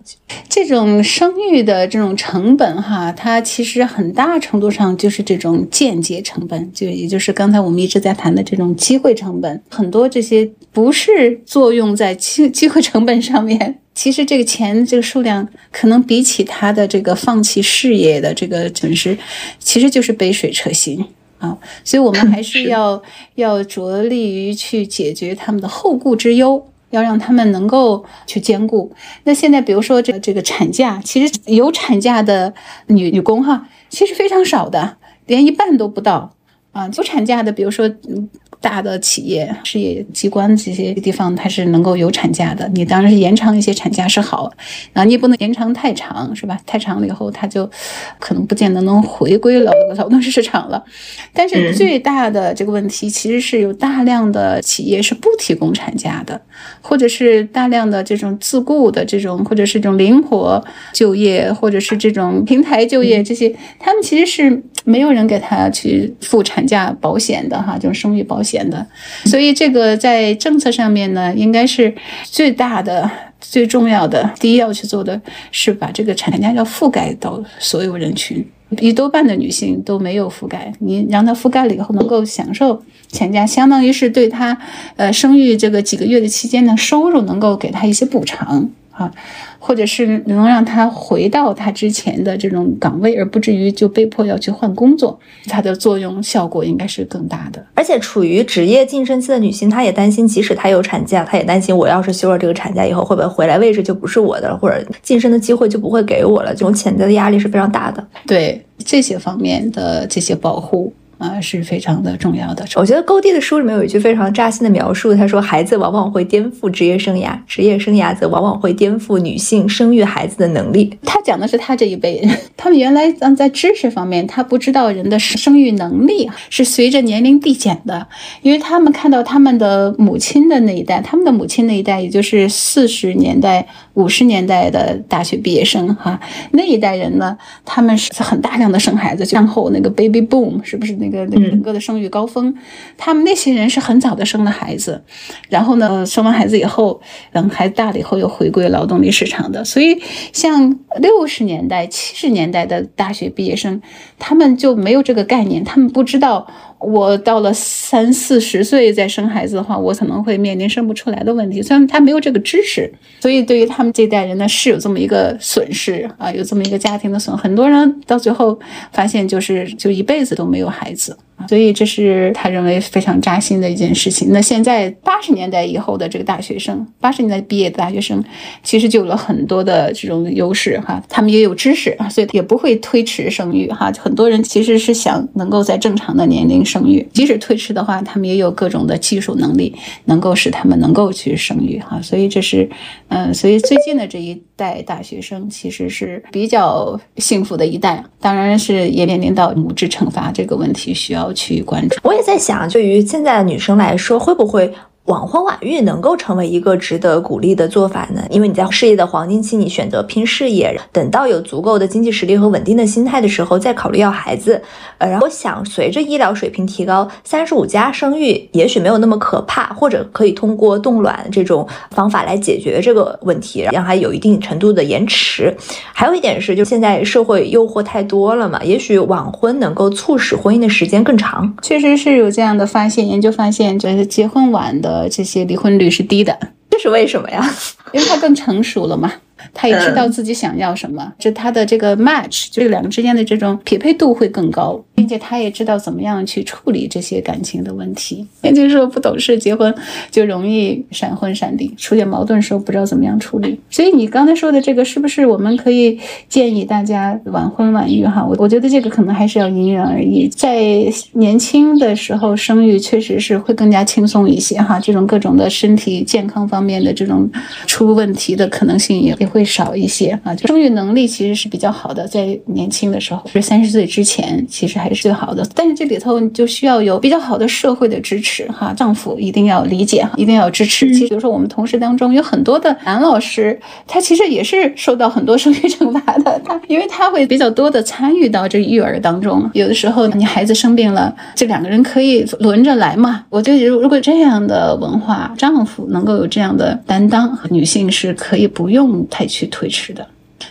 这种生育的这种成本，哈，它其实很大程度上就是这种间接成本，就也就是刚才我们一直在谈的这种机会成本。很多这些不是作用在机机会成本上面，其实这个钱这个数量可能比起他的这个放弃事业的这个损失，其实就是杯水车薪啊。所以我们还是要要着力于去解决他们的后顾之忧。要让他们能够去兼顾。那现在，比如说这这个产假，其实有产假的女女工哈，其实非常少的，连一半都不到啊。有产假的，比如说嗯。大的企业、事业机关这些地方，它是能够有产假的。你当然是延长一些产假是好啊，你也不能延长太长，是吧？太长了以后，它就可能不见得能回归劳劳动市场了。*laughs* 但是最大的这个问题，其实是有大量的企业是不提供产假的，或者是大量的这种自雇的这种，或者是这种灵活就业，或者是这种平台就业，这些他们其实是没有人给他去付产假保险的哈，这种生育保险。的，所以这个在政策上面呢，应该是最大的、最重要的。第一要去做的是把这个产假要覆盖到所有人群，一多半的女性都没有覆盖。你让她覆盖了以后，能够享受产假，相当于是对她呃生育这个几个月的期间的收入能够给她一些补偿啊。或者是能让他回到他之前的这种岗位，而不至于就被迫要去换工作，它的作用效果应该是更大的。而且处于职业晋升期的女性，她也担心，即使她有产假，她也担心我要是休了这个产假以后，会不会回来位置就不是我的了，或者晋升的机会就不会给我了？这种潜在的压力是非常大的。对这些方面的这些保护。啊，是非常的重要的。我觉得勾蒂的书里面有一句非常扎心的描述，他说：“孩子往往会颠覆职业生涯，职业生涯则往往会颠覆女性生育孩子的能力。”他讲的是他这一辈人，他们原来嗯在知识方面，他不知道人的生育能力是随着年龄递减的，因为他们看到他们的母亲的那一代，他们的母亲那一代，也就是四十年代、五十年代的大学毕业生哈，那一代人呢，他们是很大量的生孩子，然后那个 baby boom 是不是那个那个整个的生育高峰？他们那些人是很早的生了孩子，然后呢，生完孩子以后，等孩子大了以后又回归劳动力市场的，所以像六十年代、七十年代的大学毕业生，他们就没有这个概念，他们不知道。我到了三四十岁再生孩子的话，我可能会面临生不出来的问题。虽然他没有这个知识，所以对于他们这代人呢，是有这么一个损失啊，有这么一个家庭的损。很多人到最后发现，就是就一辈子都没有孩子。所以这是他认为非常扎心的一件事情。那现在八十年代以后的这个大学生，八十年代毕业的大学生，其实就有了很多的这种优势哈，他们也有知识，所以也不会推迟生育哈。很多人其实是想能够在正常的年龄生育，即使推迟的话，他们也有各种的技术能力，能够使他们能够去生育哈。所以这是，嗯，所以最近的这一代大学生其实是比较幸福的一代，当然是也面临到母职惩罚这个问题需要。要去关注，我也在想，对于现在的女生来说，会不会？晚婚晚育能够成为一个值得鼓励的做法呢？因为你在事业的黄金期，你选择拼事业，等到有足够的经济实力和稳定的心态的时候，再考虑要孩子。呃，然后我想，随着医疗水平提高，三十五加生育也许没有那么可怕，或者可以通过冻卵这种方法来解决这个问题，让它有一定程度的延迟。还有一点是，就现在社会诱惑太多了嘛，也许晚婚能够促使婚姻的时间更长。确实是有这样的发现，研究发现，就是结婚晚的。呃，这些离婚率是低的，这是为什么呀？因为他更成熟了嘛。他也知道自己想要什么，就他的这个 match，就两个之间的这种匹配度会更高，并且他也知道怎么样去处理这些感情的问题。也就是说，不懂事结婚就容易闪婚闪离，出现矛盾时候不知道怎么样处理。所以你刚才说的这个，是不是我们可以建议大家晚婚晚育？哈，我我觉得这个可能还是要因人而异。在年轻的时候生育，确实是会更加轻松一些哈，这种各种的身体健康方面的这种出问题的可能性也也。会少一些啊，就生育能力其实是比较好的，在年轻的时候，是三十岁之前，其实还是最好的。但是这里头就需要有比较好的社会的支持哈，丈夫一定要理解哈，一定要支持。其实比如说我们同事当中有很多的男老师，他其实也是受到很多生育惩罚的，他因为他会比较多的参与到这育儿当中。有的时候你孩子生病了，这两个人可以轮着来嘛。我就觉得如果这样的文化，丈夫能够有这样的担当，女性是可以不用太。去推迟的，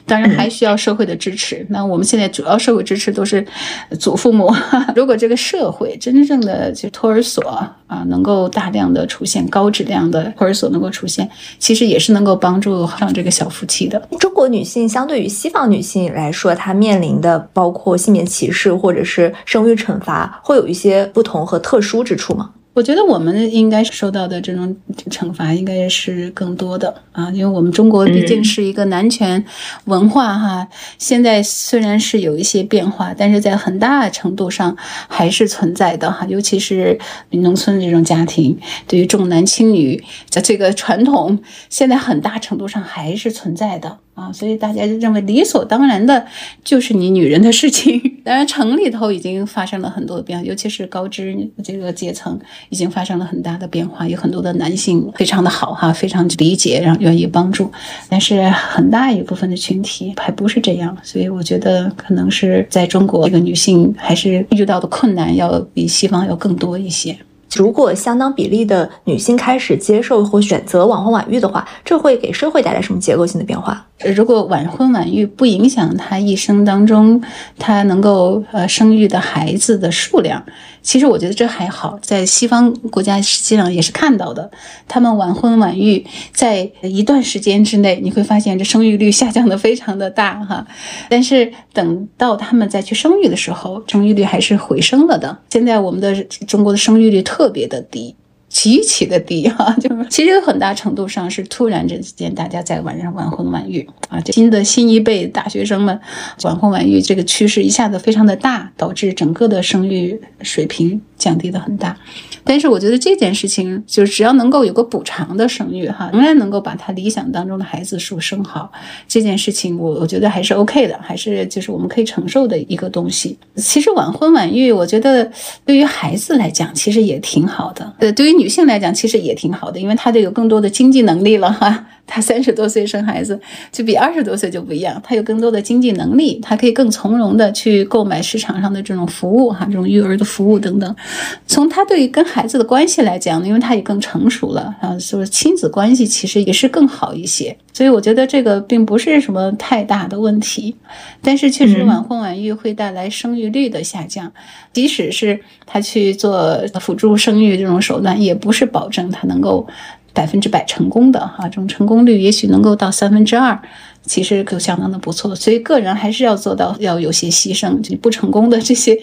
当然还需要社会的支持。那我们现在主要社会支持都是祖父母。*laughs* 如果这个社会真正的就托儿所啊，能够大量的出现高质量的托儿所能够出现，其实也是能够帮助上这个小夫妻的。中国女性相对于西方女性来说，她面临的包括性别歧视或者是生育惩罚，会有一些不同和特殊之处吗？我觉得我们应该受到的这种惩罚应该是更多的啊，因为我们中国毕竟是一个男权文化哈。现在虽然是有一些变化，但是在很大程度上还是存在的哈。尤其是农村这种家庭，对于重男轻女的这个传统，现在很大程度上还是存在的。啊，所以大家就认为理所当然的就是你女人的事情。*laughs* 当然，城里头已经发生了很多变化，尤其是高知这个阶层已经发生了很大的变化，有很多的男性非常的好哈，非常理解，然后愿意帮助。但是很大一部分的群体还不是这样，所以我觉得可能是在中国，这个女性还是遇到的困难要比西方要更多一些。如果相当比例的女性开始接受或选择晚婚晚育的话，这会给社会带来什么结构性的变化？如果晚婚晚育不影响她一生当中她能够呃生育的孩子的数量。其实我觉得这还好，在西方国家实际上也是看到的，他们晚婚晚育在一段时间之内，你会发现这生育率下降的非常的大哈，*laughs* 但是等到他们再去生育的时候，生育率还是回升了的。现在我们的中国的生育率特别的低。极其的低哈，*laughs* 就是。其实很大程度上是突然之间大家在晚上晚婚晚育啊，这新的新一辈大学生们晚婚晚育这个趋势一下子非常的大，导致整个的生育水平降低的很大。但是我觉得这件事情，就是只要能够有个补偿的生育哈，仍然能够把他理想当中的孩子数生好，这件事情我我觉得还是 OK 的，还是就是我们可以承受的一个东西。其实晚婚晚育，我觉得对于孩子来讲，其实也挺好的。呃，对于女性来讲，其实也挺好的，因为她得有更多的经济能力了哈。她三十多岁生孩子，就比二十多岁就不一样，他有更多的经济能力，他可以更从容的去购买市场上的这种服务哈，这种育儿的服务等等。从他对于跟孩子的关系来讲，因为他也更成熟了啊，所以亲子关系其实也是更好一些。所以我觉得这个并不是什么太大的问题，但是确实晚婚晚育会带来生育率的下降，即使是他去做辅助生育这种手段，也不是保证他能够。百分之百成功的哈，这种成功率也许能够到三分之二，其实就相当的不错。所以个人还是要做到要有些牺牲，就不成功的这些。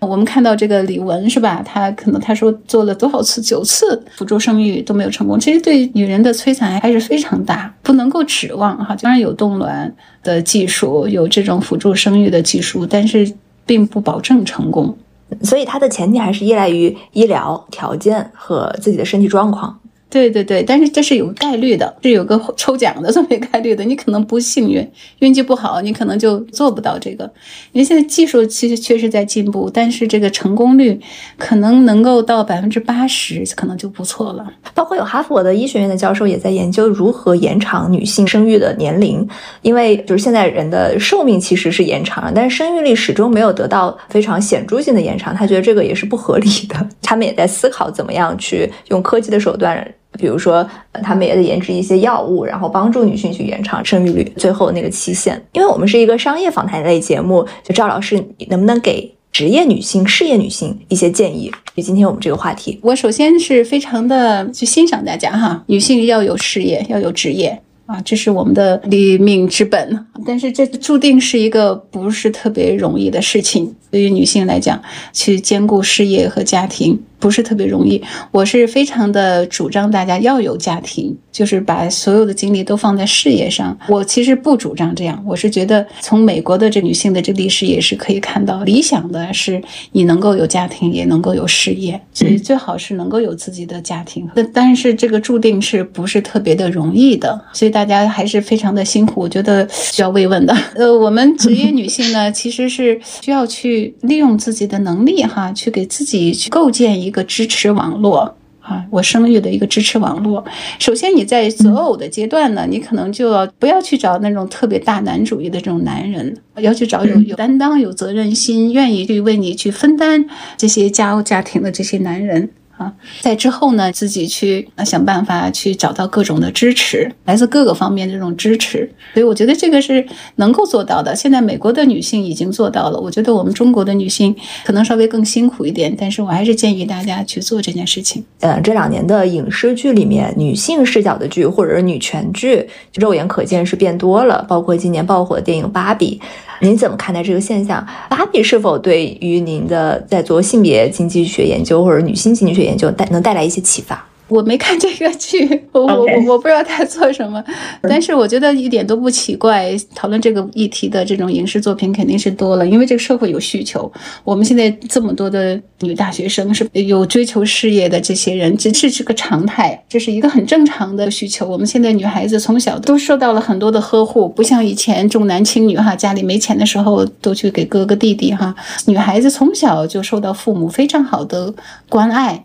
我们看到这个李玟是吧？她可能她说做了多少次九次辅助生育都没有成功，其实对女人的摧残还是非常大，不能够指望哈。当然有冻卵的技术，有这种辅助生育的技术，但是并不保证成功。所以它的前提还是依赖于医疗条件和自己的身体状况。对对对，但是这是有概率的，是有个抽奖的这么一个概率的。你可能不幸运，运气不好，你可能就做不到这个。因为现在技术其实确实在进步，但是这个成功率可能能够到百分之八十，可能就不错了。包括有哈佛的医学院的教授也在研究如何延长女性生育的年龄，因为就是现在人的寿命其实是延长了，但是生育率始终没有得到非常显著性的延长。他觉得这个也是不合理的。*laughs* 他们也在思考怎么样去用科技的手段。比如说，呃他们也在研制一些药物，然后帮助女性去延长生育率最后那个期限。因为我们是一个商业访谈类节目，就赵老师，能不能给职业女性、事业女性一些建议？就今天我们这个话题，我首先是非常的去欣赏大家哈，女性要有事业，要有职业啊，这是我们的立命之本。但是这注定是一个不是特别容易的事情，对于女性来讲，去兼顾事业和家庭。不是特别容易，我是非常的主张大家要有家庭，就是把所有的精力都放在事业上。我其实不主张这样，我是觉得从美国的这女性的这历史也是可以看到，理想的是你能够有家庭，也能够有事业，所以最好是能够有自己的家庭。但但是这个注定是不是特别的容易的，所以大家还是非常的辛苦，我觉得需要慰问的。*laughs* 呃，我们职业女性呢，其实是需要去利用自己的能力哈，去给自己去构建一。一个支持网络啊，我生育的一个支持网络。首先，你在择偶的阶段呢，你可能就要不要去找那种特别大男主义的这种男人，要去找有有担当、有责任心、愿意去为你去分担这些家务家庭的这些男人。啊，在之后呢，自己去想办法去找到各种的支持，来自各个方面的这种支持。所以我觉得这个是能够做到的。现在美国的女性已经做到了，我觉得我们中国的女性可能稍微更辛苦一点，但是我还是建议大家去做这件事情。呃，这两年的影视剧里面，女性视角的剧或者是女权剧，肉眼可见是变多了。包括今年爆火的电影《芭比》。您怎么看待这个现象？芭比是否对于您的在做性别经济学研究或者女性经济学研究带能带来一些启发？我没看这个剧，*laughs* 我我我我不知道他做什么，但是我觉得一点都不奇怪。讨论这个议题的这种影视作品肯定是多了，因为这个社会有需求。我们现在这么多的女大学生是有追求事业的这些人，这是这个常态，这是一个很正常的需求。我们现在女孩子从小都受到了很多的呵护，不像以前重男轻女哈，家里没钱的时候都去给哥哥弟弟哈。女孩子从小就受到父母非常好的关爱。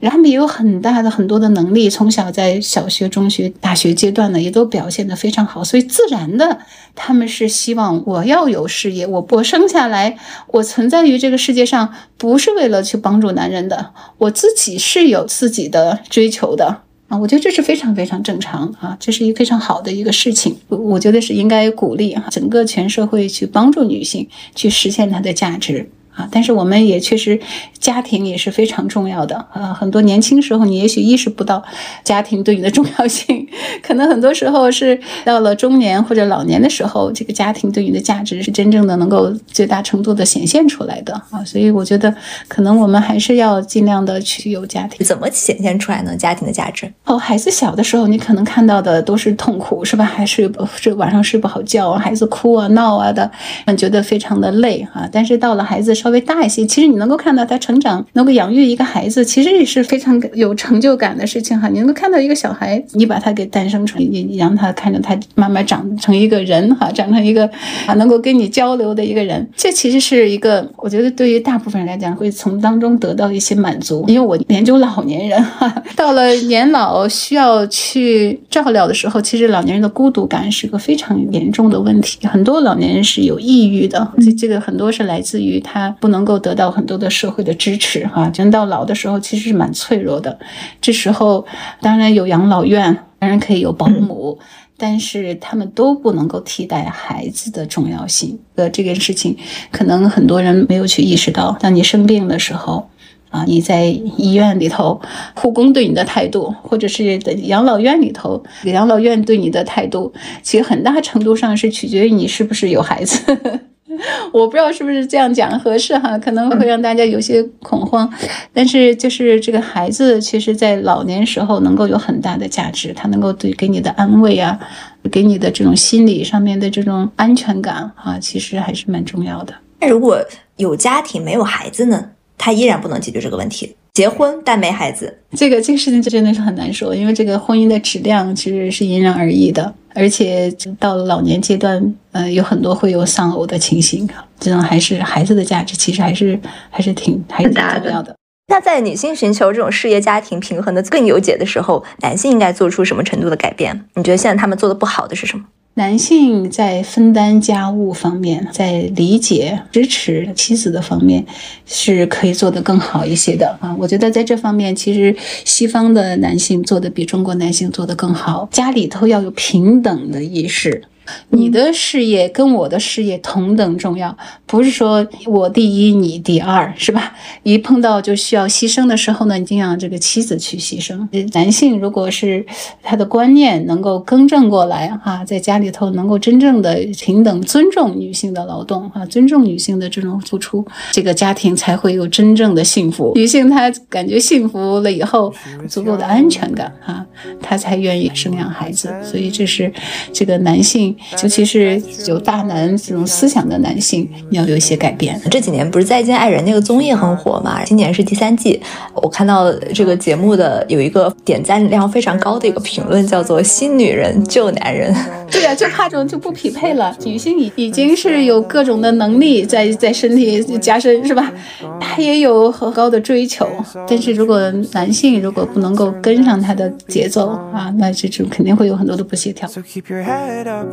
然后他们也有很大的很多的能力，从小在小学、中学、大学阶段呢，也都表现得非常好，所以自然的，他们是希望我要有事业，我我生下来，我存在于这个世界上，不是为了去帮助男人的，我自己是有自己的追求的啊，我觉得这是非常非常正常啊，这是一个非常好的一个事情，我觉得是应该鼓励哈，整个全社会去帮助女性去实现她的价值。啊。但是我们也确实，家庭也是非常重要的啊。很多年轻时候你也许意识不到家庭对你的重要性，可能很多时候是到了中年或者老年的时候，这个家庭对你的价值是真正的能够最大程度的显现出来的啊。所以我觉得，可能我们还是要尽量的去有家庭。怎么显现出来呢？家庭的价值？哦，孩子小的时候，你可能看到的都是痛苦，是吧？还是这晚上睡不好觉，孩子哭啊闹啊的，觉得非常的累啊。但是到了孩子稍稍微大一些，其实你能够看到他成长，能够养育一个孩子，其实也是非常有成就感的事情哈。你能够看到一个小孩，你把他给诞生出来，你你让他看着他慢慢长成一个人哈，长成一个啊能够跟你交流的一个人，这其实是一个，我觉得对于大部分人来讲，会从当中得到一些满足。因为我研究老年人哈，*laughs* 到了年老需要去照料的时候，其实老年人的孤独感是个非常严重的问题，很多老年人是有抑郁的，这这个很多是来自于他不能够得到很多的社会的支持哈，人到老的时候其实是蛮脆弱的，这时候当然有养老院，当然可以有保姆。但是他们都不能够替代孩子的重要性。呃，这件事情可能很多人没有去意识到。当你生病的时候，啊，你在医院里头，护工对你的态度，或者是养老院里头，养老院对你的态度，其实很大程度上是取决于你是不是有孩子。*laughs* 我不知道是不是这样讲合适哈，可能会让大家有些恐慌。但是就是这个孩子，其实在老年时候能够有很大的价值，他能够对给你的安慰啊，给你的这种心理上面的这种安全感啊，其实还是蛮重要的。那如果有家庭没有孩子呢？他依然不能解决这个问题。结婚但没孩子，这个这个事情就真的是很难说，因为这个婚姻的质量其实是因人而异的，而且到了老年阶段，呃，有很多会有丧偶的情形。这种还是孩子的价值，其实还是还是挺还是挺重要的。那在女性寻求这种事业家庭平衡的更有解的时候，男性应该做出什么程度的改变？你觉得现在他们做的不好的是什么？男性在分担家务方面，在理解、支持妻子的方面，是可以做得更好一些的啊！我觉得在这方面，其实西方的男性做的比中国男性做得更好。家里头要有平等的意识。你的事业跟我的事业同等重要，不是说我第一你第二，是吧？一碰到就需要牺牲的时候呢，一定要这个妻子去牺牲。男性如果是他的观念能够更正过来哈，在家里头能够真正的平等尊重女性的劳动啊，尊重女性的这种付出，这个家庭才会有真正的幸福。女性她感觉幸福了以后，足够的安全感啊，她才愿意生养孩子。所以这是这个男性。尤其是有大男这种思想的男性，要有一些改变。这几年不是《再见爱人》那个综艺很火嘛？今年是第三季，我看到这个节目的有一个点赞量非常高的一个评论，叫做“新女人旧男人”。对呀，就怕这种就不匹配了。女性已已经是有各种的能力在在身体加深，是吧？她也有很高的追求，但是如果男性如果不能够跟上她的节奏啊，那这种肯定会有很多的不协调。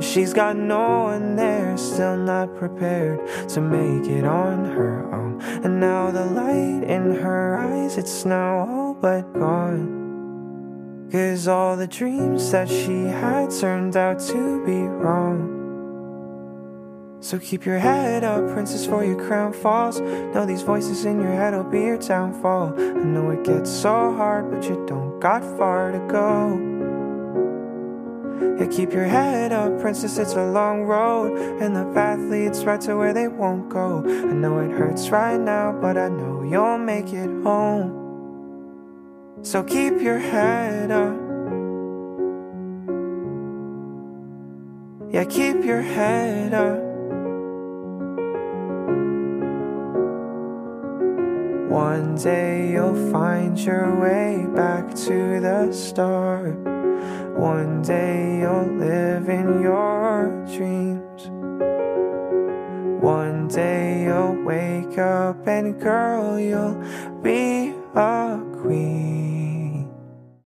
She's got no one there, still not prepared to make it on her own. And now the light in her eyes, it's now all but gone. Cause all the dreams that she had turned out to be wrong. So keep your head up, princess, for your crown falls. Know these voices in your head'll be your downfall. I know it gets so hard, but you don't got far to go. Yeah, keep your head up, princess, it's a long road. And the path leads right to where they won't go. I know it hurts right now, but I know you'll make it home. So keep your head up. Yeah. Keep your head up. One day you'll find your way back to the start. One day you'll live in your dreams. One day you'll wake up and girl, you'll be a queen.